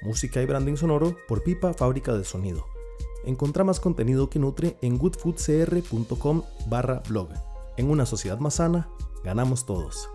Música y branding sonoro por Pipa Fábrica de Sonido. Encontrá más contenido que nutre en goodfoodcr.com barra blog. En una sociedad más sana, ganamos todos.